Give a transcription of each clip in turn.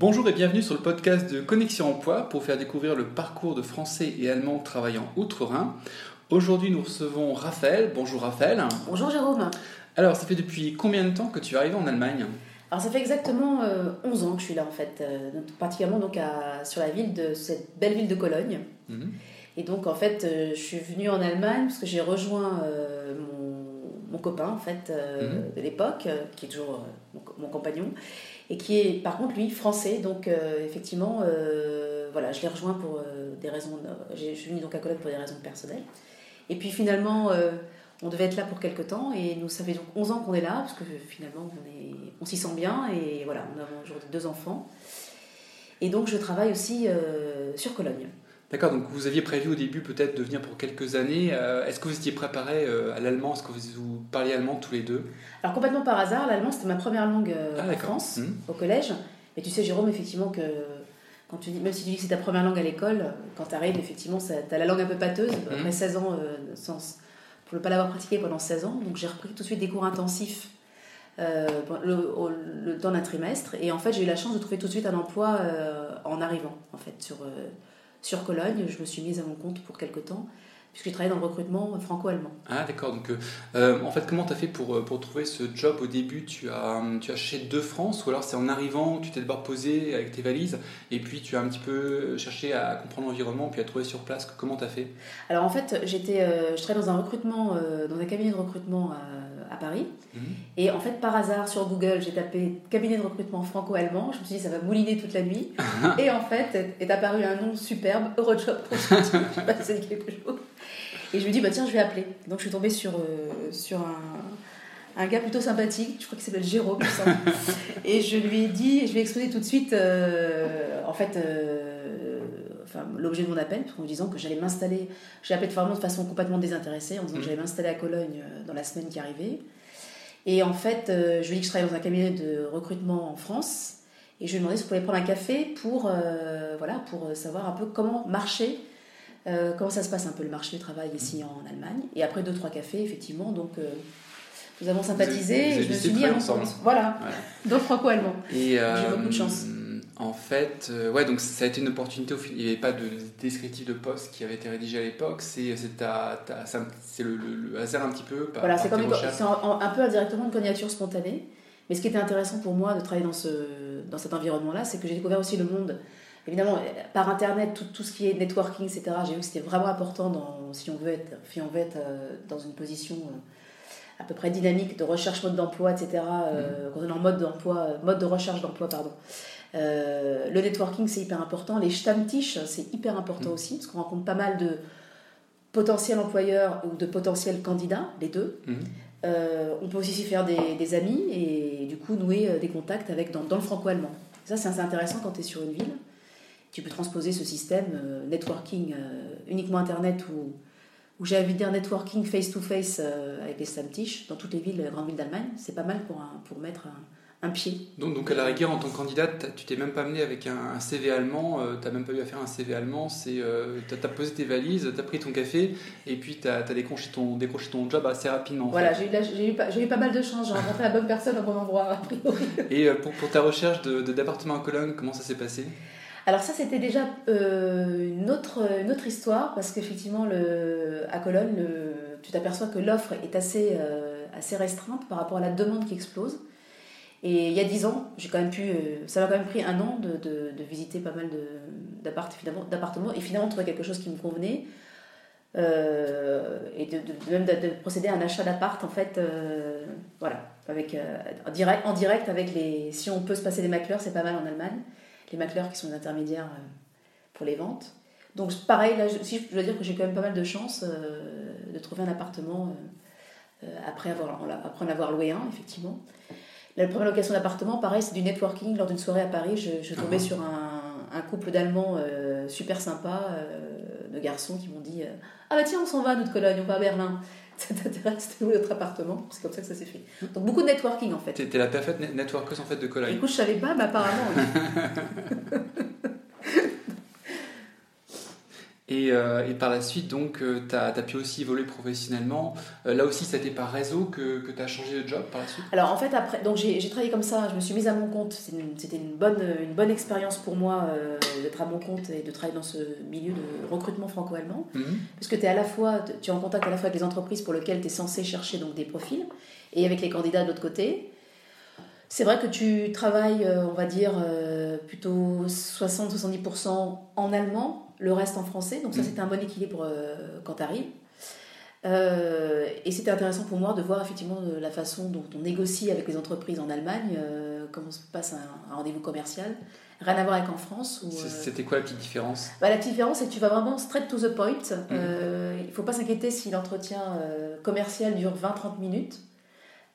Bonjour et bienvenue sur le podcast de Connexion Emploi pour faire découvrir le parcours de Français et Allemands travaillant outre-Rhin. Aujourd'hui, nous recevons Raphaël. Bonjour Raphaël. Bonjour Jérôme. Alors, ça fait depuis combien de temps que tu es arrivé en Allemagne? Alors, ça fait exactement 11 ans que je suis là en fait, euh, particulièrement donc à, sur la ville de cette belle ville de Cologne. Mhm. Et donc, en fait, euh, je suis venue en Allemagne parce que j'ai rejoint euh, mon, mon, copain en fait mhm. de l'époque, qui est toujours mon, compagnon et qui est par contre lui français. Donc euh, effectivement, euh, voilà, je l'ai rejoint pour euh, des raisons. je suis venue donc à Cologne pour des raisons personnelles. Et puis finalement, on devait être là pour quelques temps et nous ça fait donc 11 ans qu'on est là parce que finalement on est, on s'y sent bien et voilà, on a aujourd'hui deux enfants. Et donc je travaille aussi sur Cologne. D'accord, donc vous aviez prévu au début peut-être de venir pour quelques années. Euh, est-ce que vous étiez préparé euh, à l'allemand? Est-ce que vous, parliez allemand tous les deux? Alors complètement par hasard, l'allemand c'était ma première langue euh, ah, en France, mmh. au collège. Mais tu sais Jérôme, effectivement que quand tu dis, même si tu dis que c'est ta première langue à l'école, quand tu arrives, effectivement, tu as la langue un peu pâteuse, mmh. après 16 ans, sans, pour ne pas l'avoir pratiquée pendant 16 ans. Donc j'ai repris tout de suite des cours intensifs le, le, temps d'un trimestre. Et en fait, j'ai eu la chance de trouver tout de suite un emploi en arrivant, en fait, sur sur Cologne. Je me suis mise à mon compte pour quelques temps, puisque j'ai travaillé dans le recrutement franco-allemand. Ah, d'accord. Donc, euh, en fait, comment tu as fait pour, euh, pour trouver ce job au début? Tu as, tu as cherché de France, ou alors c'est en arrivant, tu t'es d'abord posé avec tes valises, et puis tu as un petit peu cherché à comprendre l'environnement, puis à trouver sur place? Comment tu as fait? Alors, en fait, j'étais, euh, je travaillais dans un recrutement, dans un cabinet de recrutement à Paris. Mhm. Et en fait, par hasard, sur Google, j'ai tapé cabinet de recrutement franco-allemand. Je me suis dit, ça va mouliner toute la nuit. et en fait, est apparu un nom superbe, Eurojob C'est quelque chose. Et je me dis, bah tiens, je vais appeler. Donc, je suis tombée sur, euh, sur un, un, gars plutôt sympathique, je crois qu'il s'appelle Jérôme. et je lui ai dit, je lui ai exposé tout de suite, euh, en fait, euh, enfin, l'objet de mon appel, en me disant que j'allais m'installer. J'ai appelé de façon complètement désintéressée, en disant que mm. j'allais m'installer à Cologne dans la semaine qui arrivait. Et en fait, je lui ai dit que je travaillais dans un cabinet de recrutement en France. Et je lui ai demandé si on pouvait prendre un café pour, voilà, pour savoir un peu comment marcher euh, comment ça se passe un peu le marché du travail ici en Allemagne. Et après deux, trois cafés, effectivement, donc euh, nous avons sympathisé et je me suis à ensemble. Voilà, donc franco-allemand. J'ai beaucoup de chance. Euh, en fait, ouais, donc ça a été une opportunité. Il n'y avait pas de descriptif de poste qui avait été rédigé à l'époque. C'est le, le, hasard un petit peu. voilà, c'est un, un, peu indirectement une candidature spontanée. Mais ce qui était intéressant pour moi de travailler dans, ce, dans cet environnement-là, c'est que j'ai découvert aussi le monde évidemment, par Internet, tout, tout, ce qui est networking, etc., j'ai vu que c'était vraiment important dans, si on veut être, si on veut être euh, dans une position euh, à peu près dynamique de recherche mode d'emploi, etc., euh, mm. est en mode, d'emploi, mode de recherche d'emploi, pardon. le networking, c'est hyper important. Les Stammtisch, c'est hyper important mm. aussi, parce qu'on rencontre pas mal de potentiels employeurs ou de potentiels candidats, les deux. Mm. on peut aussi s'y faire des, des, amis et du coup nouer des contacts avec, dans, dans le franco-allemand. Ça, c'est assez intéressant quand tu es sur une ville tu peux transposer ce système euh, networking euh, uniquement Internet ou, ou j'ai envie de dire networking face-to-face euh, avec les Stammtisch dans toutes les villes, les grandes villes d'Allemagne. C'est pas mal pour, pour mettre un, un, pied. Donc, donc à la rigueur, en tant que candidate, tu t'es même pas amené avec un, CV allemand, tu n'as même pas eu à faire un CV allemand, tu as, posé tes valises, tu as pris ton café et puis tu as, décroché, ton, décroché ton job assez rapidement. Voilà, j'ai eu, eu, eu, pas mal de chance, j'ai rencontré la bonne personne au bon endroit, a priori. Et pour, pour ta recherche d'appartement de, à Cologne, comment ça s'est passé? Alors ça, c'était déjà euh, une, autre, une autre histoire, parce qu'effectivement, à Cologne, tu t'aperçois que l'offre est assez, euh, assez restreinte par rapport à la demande qui explose. Et il y a dix ans, j'ai quand même pu, euh, ça m'a quand même pris un an de, de, visiter pas mal d'appartements et finalement trouver quelque chose qui me convenait. et de, même de, procéder à un achat d'appart en fait voilà avec en direct en direct avec les si on peut se passer des macleurs c'est pas mal en Allemagne les macleurs qui sont les intermédiaires euh, pour les ventes. Donc pareil, là, si je dois dire que j'ai quand même pas mal de chance euh, de trouver un appartement euh, après, avoir, après en avoir loué un, effectivement. La première location d'appartement, pareil, c'est du networking. Lors d'une soirée à Paris, je, je tombais ah. sur un, un couple d'Allemands super sympa, de garçons qui m'ont dit Ah bah tiens, on s'en va, nous de Cologne, on va à Berlin. Ça t'intéresse de louer notre appartement C'est comme ça que ça s'est fait. Donc beaucoup de networking en fait. T'es la parfaite networkeuse en fait de Cologne. Écoute, je savais pas, mais apparemment. Et, euh, et, par la suite, donc, euh, tu as, pu aussi évoluer professionnellement. Euh, là aussi, c'était par réseau que, que tu as changé de job par la suite? Alors, en fait, après, donc j'ai travaillé comme ça, je me suis mise à mon compte. C'était une, bonne, une bonne expérience pour moi d'être à mon compte et de travailler dans ce milieu de recrutement franco-allemand. Mhm. Parce que tu es à la fois, tu es en contact à la fois avec les entreprises pour lesquelles tu es censé chercher donc, des profils et avec les candidats de l'autre côté. C'est vrai que tu travailles, on va dire, plutôt 60-70% en allemand le reste en français. Donc ça, mm. c'était un bon équilibre euh, quand tu arrives. Euh, et c'était intéressant pour moi de voir effectivement la façon dont on négocie avec les entreprises en Allemagne, euh, comment se passe un, rendez-vous commercial. Rien à voir avec en France. C'était quoi la petite différence? Bah, La petite différence, c'est que tu vas vraiment straight to the point. Mm. il ne faut pas s'inquiéter si l'entretien commercial dure 20-30 minutes.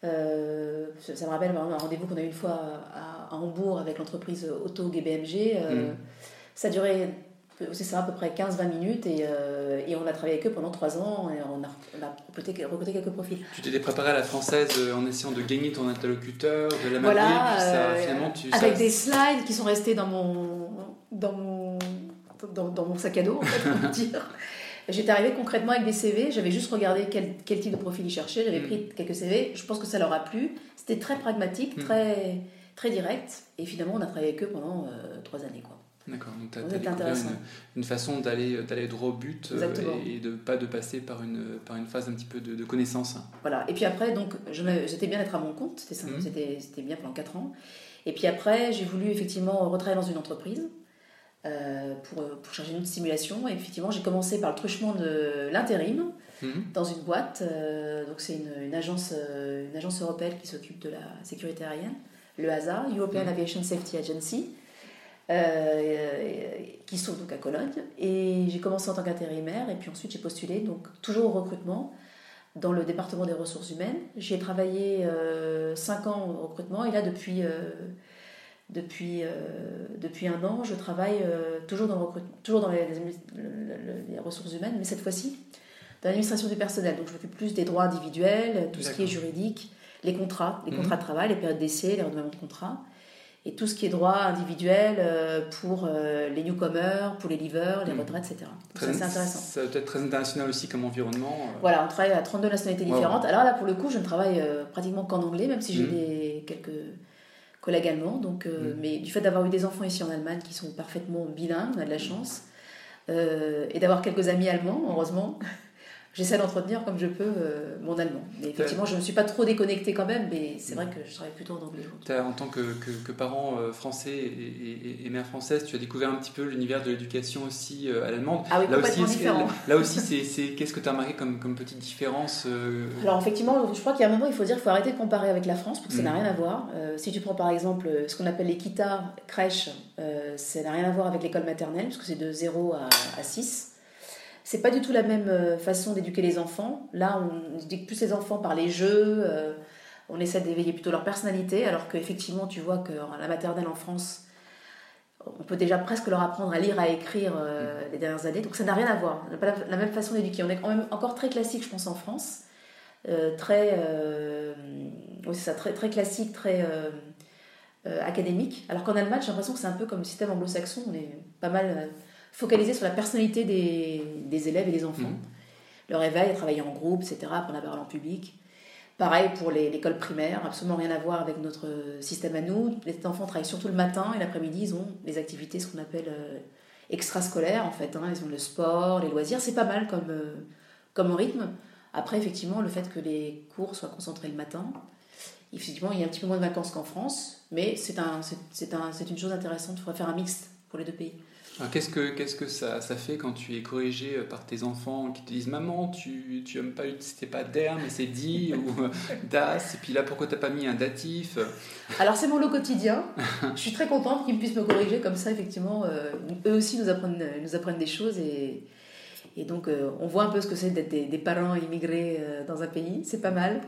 ça, me rappelle un rendez-vous qu'on a eu une fois à, Hambourg avec l'entreprise Auto GBMG. Mm. Ça durait ça, à peu près 15-20 minutes, et, euh, et, on a travaillé avec eux pendant 3 ans, et on a, on a recruté, quelques profils. Tu t'étais préparé à la française euh, en essayant de gagner ton interlocuteur, de la voilà, euh, finalement tu... Avec des slides qui sont restés dans mon, dans mon, dans, dans mon sac à dos, en fait, on dire. J'étais arrivée concrètement avec des CV, j'avais juste regardé quel, quel, type de profil ils cherchaient, j'avais mm. pris quelques CV, je pense que ça leur a plu. C'était très pragmatique, mm. très, très direct, et finalement on a travaillé avec eux pendant 3 années. Quoi. D'accord, donc tu as, découvert une, façon d'aller droit au but euh, et, de pas de passer par une, par une phase un petit peu de, connaissance. Voilà, et puis après, donc j'étais bien d'être à mon compte, mhm. c'était bien pendant 4 ans. Et puis après, j'ai voulu effectivement retravailler dans une entreprise euh, pour, pour changer une simulation. Et effectivement, j'ai commencé par le truchement de l'intérim mhm. dans une boîte. Euh, donc c'est une, une, agence, une agence européenne qui s'occupe de la sécurité aérienne, le HASA, European mhm. Aviation Safety Agency. Euh, qui sont donc à Cologne. Et j'ai commencé en tant qu'intérimaire et puis ensuite j'ai postulé, donc toujours au recrutement dans le département des ressources humaines. J'ai travaillé euh, 5 ans au recrutement et là depuis, euh, depuis, euh, depuis un an je travaille toujours dans, le recrutement, toujours dans les, les, ressources humaines, mais cette fois-ci dans l'administration du personnel. Donc je m'occupe plus des droits individuels, tout ce qui est juridique, les contrats, les mhm. contrats de travail, les périodes d'essai, les renouvellements de contrats et tout ce qui est droit individuel euh, pour euh, les newcomers, pour les leavers, les hmm. retraites, etc. C'est intéressant. Ça doit être très international aussi comme environnement. Euh. Voilà, on travaille à 32 nationalités différentes. Alors là, pour le coup, je ne travaille pratiquement qu'en anglais, même si j'ai des, quelques collègues allemands. Donc, hmm. Mais du fait d'avoir eu des enfants ici en Allemagne qui sont parfaitement bilingues, on a de la chance. et d'avoir quelques amis allemands, heureusement j'essaie d'entretenir comme je peux euh, mon allemand. Mais effectivement, je ne me suis pas trop déconnectée quand même, mais c'est vrai que je travaille plutôt en anglais. En tant que, que, parent euh, français et, mère française, tu as découvert un petit peu l'univers de l'éducation aussi euh, à l'allemande. Ah oui, là aussi, différent. Là aussi, c'est qu'est-ce que tu as remarqué comme, comme petite différence Alors effectivement, je crois qu'il y a un moment, il faut dire qu'il faut arrêter de comparer avec la France, parce que ça n'a mm. rien à voir. si tu prends par exemple ce qu'on appelle les kita, crèches, ça n'a rien à voir avec l'école maternelle, parce que c'est de 0 à, à 6. C'est pas du tout la même euh, façon d'éduquer les enfants. Là, on éduque plus les enfants par les jeux, euh, on essaie d'éveiller plutôt leur personnalité, alors qu'effectivement, tu vois que la maternelle en France, on peut déjà presque leur apprendre à lire, à écrire euh, les dernières années. Donc ça n'a rien à voir. On n'a pas la, même façon d'éduquer. On est quand même encore très classique, je pense, en France. très, oui, ça, très, très classique, très académique. Alors qu'en Allemagne, j'ai l'impression que c'est un peu comme le système anglo-saxon. On est pas mal focaliser sur la personnalité des, des élèves et des enfants. Mmh. Le réveil, travailler en groupe, etc., apprendre la parole en public. Pareil pour l'école primaire, absolument rien à voir avec notre système à nous. Les enfants travaillent surtout le matin et l'après-midi, ils ont les activités, ce qu'on appelle euh, extrascolaires en fait. Hein. Ils ont le sport, les loisirs, c'est pas mal comme, euh, comme rythme. Après, effectivement, le fait que les cours soient concentrés le matin, effectivement, il y a un petit peu moins de vacances qu'en France, mais c'est un, un, une chose intéressante. Il faudrait faire un mixte pour les deux pays. Qu'est-ce que, qu'est-ce que ça, ça, fait quand tu es corrigé euh, par tes enfants qui te disent Maman, tu, tu aimes pas, c'était pas der, mais c'est dit, ou euh, das, et puis là, pourquoi t'as pas mis un datif? Alors, c'est mon lot quotidien. Je suis très contente qu'ils puissent me corriger comme ça, effectivement. Euh, eux aussi nous apprennent, nous apprennent des choses et, et donc on voit un peu ce que c'est d'être des, des parents immigrés dans un pays. C'est pas mal.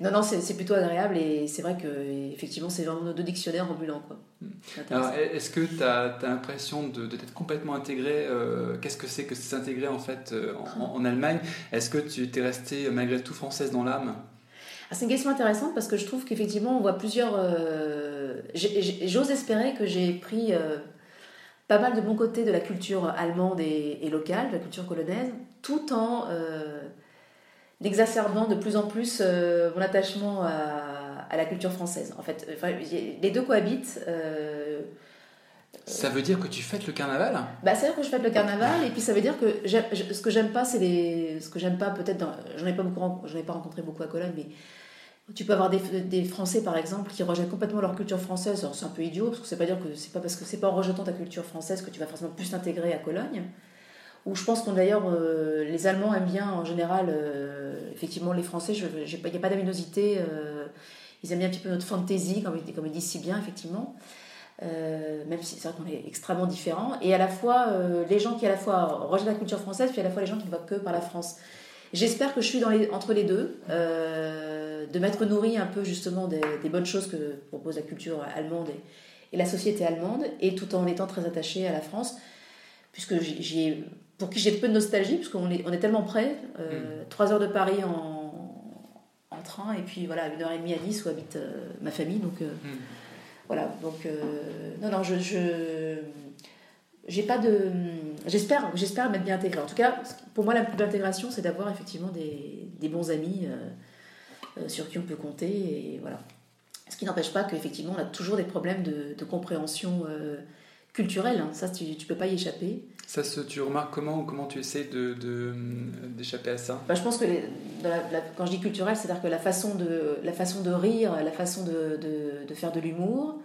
Non, non, c'est plutôt agréable et c'est vrai que effectivement c'est vraiment nos deux dictionnaires ambulants. Quoi. Hmm. Alors, est-ce que tu as, l'impression de, d'être complètement intégré euh, Qu'est-ce que c'est que s'intégrer en fait euh, en, Allemagne? Est-ce que tu es restée malgré tout française dans l'âme? Ah, c'est une question intéressante parce que je trouve qu'effectivement on voit plusieurs. Euh, j'ose espérer que j'ai pris pas mal de mon côté de la culture allemande et, locale, de la culture polonaise, tout en euh, exacerbant de plus en plus euh, mon attachement à, la culture française. En fait, les deux cohabitent. Euh, ça veut dire que tu fêtes le carnaval? Bah, Ça veut dire que je fête le carnaval, et puis ça veut dire que ce que j'aime pas, c'est les. Ce que j'aime pas, peut-être, j'en ai, pas beaucoup, ai pas rencontré beaucoup à Cologne, mais tu peux avoir des, Français, par exemple, qui rejettent complètement leur culture française. C'est un peu idiot, parce que c'est pas dire que c'est pas parce que c'est pas en rejetant ta culture française que tu vas forcément plus t'intégrer à Cologne. Ou je pense qu'on d'ailleurs, euh, les Allemands aiment bien en général, euh, effectivement, les Français, il n'y a pas d'avinosité. Euh, ils aiment bien un petit peu notre fantaisie, comme, comme ils disent si bien, effectivement. même si c'est vrai qu'on est extrêmement différents. Et à la fois, les gens qui à la fois rejettent la culture française, puis à la fois les gens qui ne voient que par la France. J'espère que je suis entre les deux, de m'être nourri un peu justement des, bonnes choses que propose la culture allemande et, la société allemande, et tout en étant très attaché à la France, puisque j'ai, pour qui j'ai peu de nostalgie, puisqu'on est, on est tellement près, euh, mm. trois heures de Paris en, en, train, et puis voilà, une heure et demie à Nice où habite euh, ma famille, donc mm. voilà, donc non, non, je, je j'ai pas de j'espère j'espère m'être bien intégrée en tout cas pour moi la plus d'intégration c'est d'avoir effectivement des, des, bons amis euh, euh, sur qui on peut compter et voilà. Ce qui n'empêche pas qu'effectivement on a toujours des problèmes de, de compréhension euh, culturelle hein. ça tu, tu peux pas y échapper. Ça se, tu remarques comment ou comment tu essaies de, d'échapper à ça? Bah, je pense que quand je dis culturel c'est à dire que la façon de la façon de rire la façon de, de faire de l'humour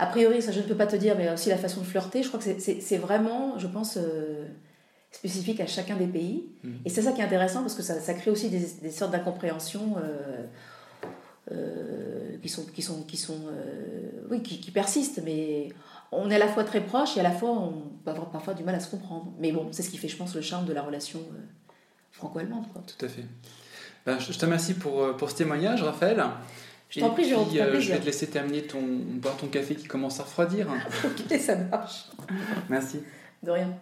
a priori, ça je ne peux pas te dire, mais aussi la façon de flirter, je crois que c'est vraiment, je pense, euh, spécifique à chacun des pays. Mm. Et c'est ça qui est intéressant parce que ça, ça crée aussi des, sortes d'incompréhensions euh, euh, qui sont, qui, sont, qui, sont, oui, qui, qui, persistent. Mais on est à la fois très proches et à la fois on peut avoir parfois du mal à se comprendre. Mais bon, c'est ce qui fait, je pense, le charme de la relation franco-allemande. Tout à fait. Ben, je te remercie pour, pour ce témoignage, Raphaël. Je t'en prie, puis, euh, je vais te laisser terminer ton, boire ton café qui commence à refroidir. ok, ça marche. Merci. De rien.